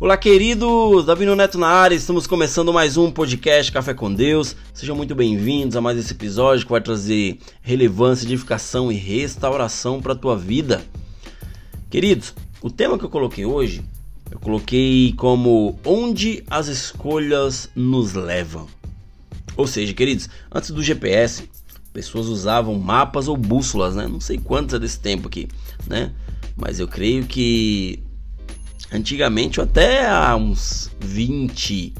Olá, queridos! Davi Neto na área, estamos começando mais um podcast Café com Deus. Sejam muito bem-vindos a mais esse episódio que vai trazer relevância, edificação e restauração para a tua vida. Queridos, o tema que eu coloquei hoje, eu coloquei como Onde as escolhas nos levam. Ou seja, queridos, antes do GPS, pessoas usavam mapas ou bússolas, né? Não sei quantos é desse tempo aqui, né? Mas eu creio que Antigamente, até há uns 20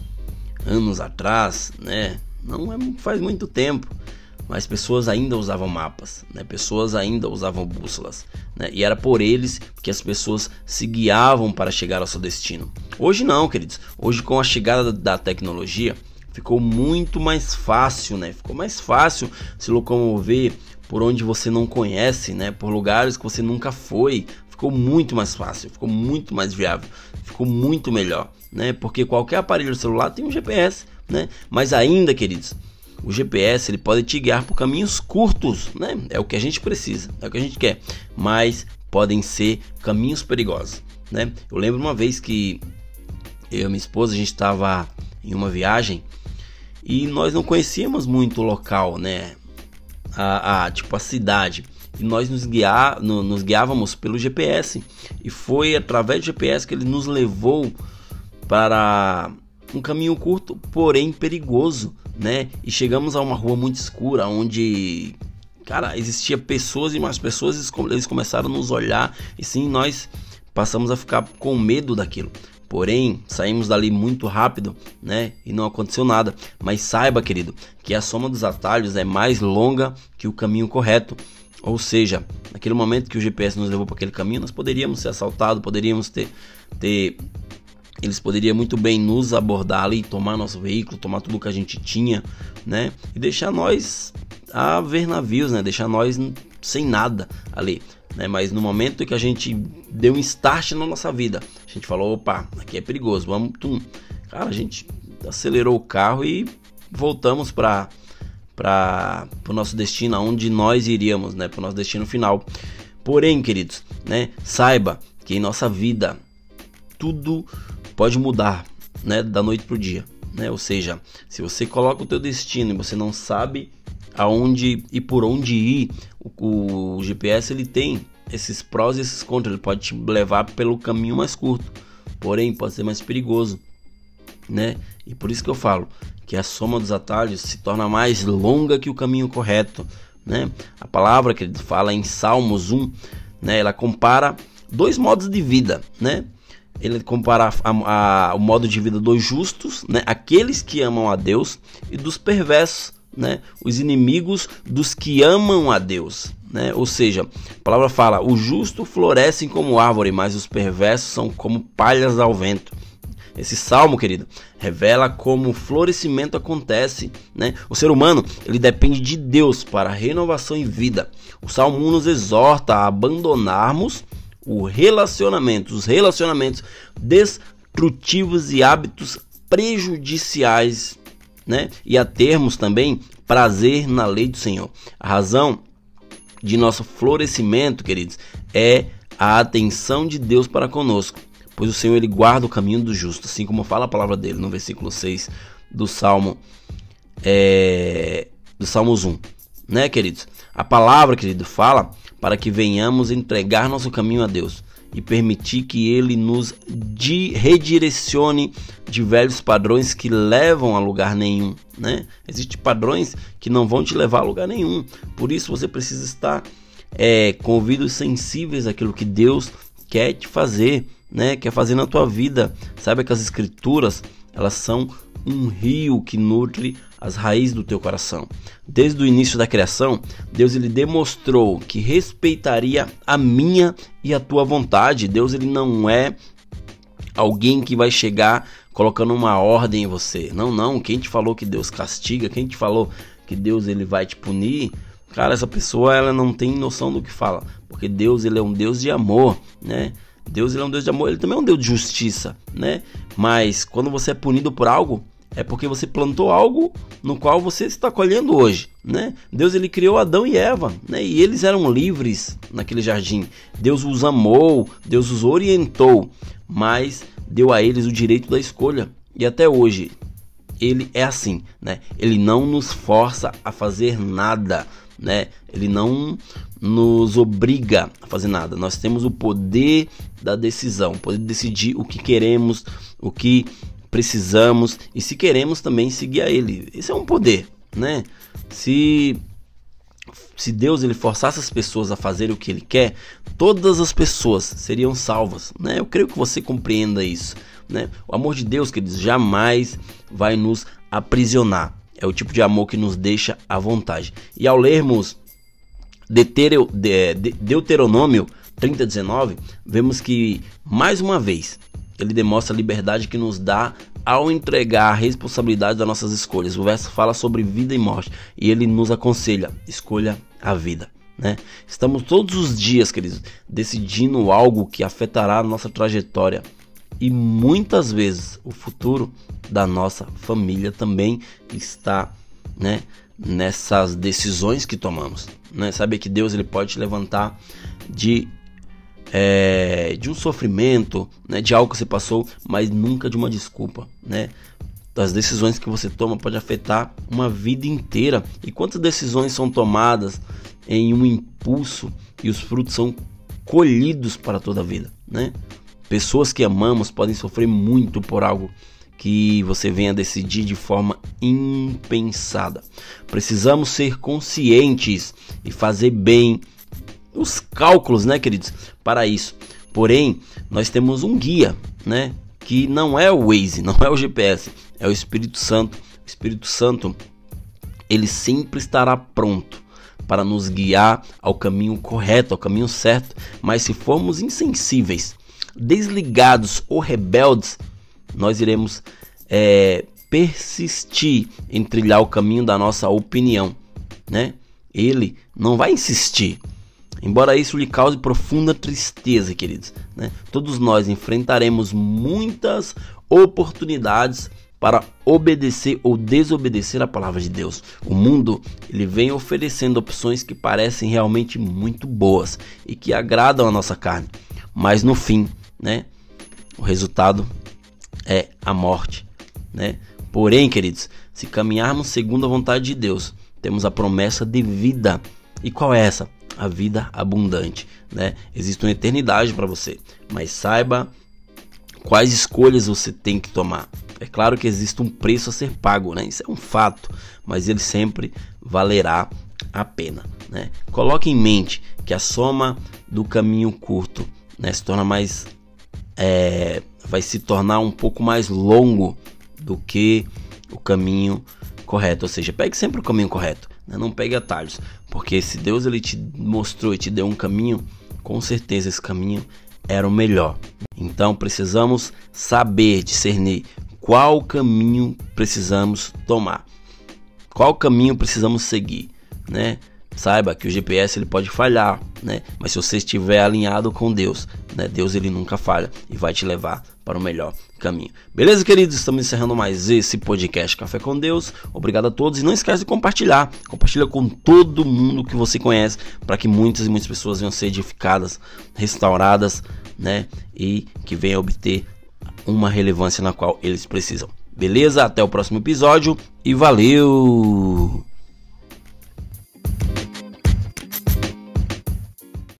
anos atrás, né? Não é, faz muito tempo, mas pessoas ainda usavam mapas, né? Pessoas ainda usavam bússolas, né? E era por eles que as pessoas se guiavam para chegar ao seu destino. Hoje não, queridos. Hoje com a chegada da tecnologia, ficou muito mais fácil, né? Ficou mais fácil se locomover por onde você não conhece, né? Por lugares que você nunca foi, ficou muito mais fácil, ficou muito mais viável, ficou muito melhor, né? Porque qualquer aparelho celular tem um GPS, né? Mas ainda, queridos, o GPS ele pode te guiar por caminhos curtos, né? É o que a gente precisa, é o que a gente quer, mas podem ser caminhos perigosos, né? Eu lembro uma vez que eu e minha esposa a gente estava em uma viagem e nós não conhecíamos muito o local, né? A, a tipo a cidade e nós nos, guiar, no, nos guiávamos pelo GPS. E foi através do GPS que ele nos levou para um caminho curto, porém perigoso, né? E chegamos a uma rua muito escura, onde, cara, existia pessoas e mais pessoas, eles começaram a nos olhar, e sim, nós passamos a ficar com medo daquilo. Porém, saímos dali muito rápido, né? E não aconteceu nada. Mas saiba, querido, que a soma dos atalhos é mais longa que o caminho correto. Ou seja, naquele momento que o GPS nos levou para aquele caminho, nós poderíamos ser assaltados, poderíamos ter, ter eles poderiam muito bem nos abordar ali, tomar nosso veículo, tomar tudo que a gente tinha, né? E deixar nós a ver navios, né? Deixar nós sem nada ali, né? Mas no momento que a gente deu um start na nossa vida, a gente falou, opa, aqui é perigoso, vamos, tum. Cara, a gente acelerou o carro e voltamos para para o nosso destino, aonde nós iríamos, né, para o nosso destino final. Porém, queridos, né, saiba que em nossa vida tudo pode mudar, né, da noite pro dia, né? Ou seja, se você coloca o teu destino e você não sabe aonde e por onde ir, o, o GPS ele tem esses prós e esses contras, ele pode te levar pelo caminho mais curto, porém pode ser mais perigoso, né? E por isso que eu falo, que a soma dos atalhos se torna mais longa que o caminho correto, né? A palavra que ele fala em Salmos 1, né? Ela compara dois modos de vida, né? Ele compara a, a, o modo de vida dos justos, né? Aqueles que amam a Deus e dos perversos, né? Os inimigos dos que amam a Deus, né? Ou seja, a palavra fala: o justo florescem como árvore, mas os perversos são como palhas ao vento. Esse salmo, querido, revela como o florescimento acontece, né? O ser humano, ele depende de Deus para renovação e vida. O salmo 1 nos exorta a abandonarmos o relacionamento, os relacionamentos destrutivos e hábitos prejudiciais, né? E a termos também prazer na lei do Senhor. A razão de nosso florescimento, queridos, é a atenção de Deus para conosco pois o Senhor ele guarda o caminho do justo, assim como fala a palavra dele no versículo 6 do Salmo é, do Salmos 1, né, queridos? A palavra, querido, fala para que venhamos entregar nosso caminho a Deus e permitir que ele nos redirecione de velhos padrões que levam a lugar nenhum, né? Existem padrões que não vão te levar a lugar nenhum. Por isso você precisa estar é, com ouvidos sensíveis àquilo que Deus quer te fazer né, quer fazer na tua vida. Saiba que as escrituras, elas são um rio que nutre as raízes do teu coração. Desde o início da criação, Deus ele demonstrou que respeitaria a minha e a tua vontade. Deus ele não é alguém que vai chegar colocando uma ordem em você. Não, não, quem te falou que Deus castiga, quem te falou que Deus ele vai te punir, cara, essa pessoa ela não tem noção do que fala, porque Deus ele é um Deus de amor, né? Deus ele é um Deus de amor, ele também é um Deus de justiça, né? Mas quando você é punido por algo, é porque você plantou algo no qual você está colhendo hoje, né? Deus ele criou Adão e Eva, né? E eles eram livres naquele jardim. Deus os amou, Deus os orientou, mas deu a eles o direito da escolha. E até hoje ele é assim, né? Ele não nos força a fazer nada, né? Ele não nos obriga a fazer nada. Nós temos o poder da decisão, poder de decidir o que queremos, o que precisamos e se queremos também seguir a ele. Esse é um poder, né? Se se Deus ele forçasse as pessoas a fazer o que ele quer, todas as pessoas seriam salvas, né? Eu creio que você compreenda isso, né? O amor de Deus, queridos, jamais vai nos aprisionar. É o tipo de amor que nos deixa à vontade. E ao lermos Deuteronômio 30:19, vemos que mais uma vez ele demonstra a liberdade que nos dá ao entregar a responsabilidade das nossas escolhas. O verso fala sobre vida e morte e ele nos aconselha: escolha a vida. Né? Estamos todos os dias, queridos, decidindo algo que afetará a nossa trajetória e muitas vezes o futuro da nossa família também está, né, nessas decisões que tomamos, né? Sabe que Deus ele pode te levantar de é, de um sofrimento, né, de algo que você passou, mas nunca de uma desculpa, né? Das decisões que você toma pode afetar uma vida inteira. E quantas decisões são tomadas em um impulso e os frutos são colhidos para toda a vida, né? Pessoas que amamos podem sofrer muito por algo que você venha decidir de forma impensada. Precisamos ser conscientes e fazer bem os cálculos, né, queridos, para isso. Porém, nós temos um guia, né, que não é o Waze, não é o GPS, é o Espírito Santo. O Espírito Santo, ele sempre estará pronto para nos guiar ao caminho correto, ao caminho certo. Mas se formos insensíveis, desligados ou rebeldes, nós iremos é, persistir em trilhar o caminho da nossa opinião, né? Ele não vai insistir, Embora isso lhe cause profunda tristeza, queridos, né? todos nós enfrentaremos muitas oportunidades para obedecer ou desobedecer a palavra de Deus. O mundo ele vem oferecendo opções que parecem realmente muito boas e que agradam a nossa carne, mas no fim, né, o resultado é a morte, né? Porém, queridos, se caminharmos segundo a vontade de Deus, temos a promessa de vida. E qual é essa? a vida abundante, né? Existe uma eternidade para você, mas saiba quais escolhas você tem que tomar. É claro que existe um preço a ser pago, né? Isso é um fato, mas ele sempre valerá a pena, né? Coloque em mente que a soma do caminho curto, né, se torna mais é, vai se tornar um pouco mais longo do que o caminho correto, ou seja, pegue sempre o caminho correto. Né? Não pegue atalhos, porque se Deus ele te mostrou e te deu um caminho, com certeza esse caminho era o melhor. Então precisamos saber discernir qual caminho precisamos tomar, qual caminho precisamos seguir, né? Saiba que o GPS ele pode falhar, né? Mas se você estiver alinhado com Deus, né? Deus ele nunca falha e vai te levar para o melhor caminho. Beleza, queridos? Estamos encerrando mais esse podcast Café com Deus. Obrigado a todos e não esquece de compartilhar. Compartilha com todo mundo que você conhece para que muitas e muitas pessoas venham ser edificadas, restauradas, né? E que venham obter uma relevância na qual eles precisam. Beleza? Até o próximo episódio e valeu!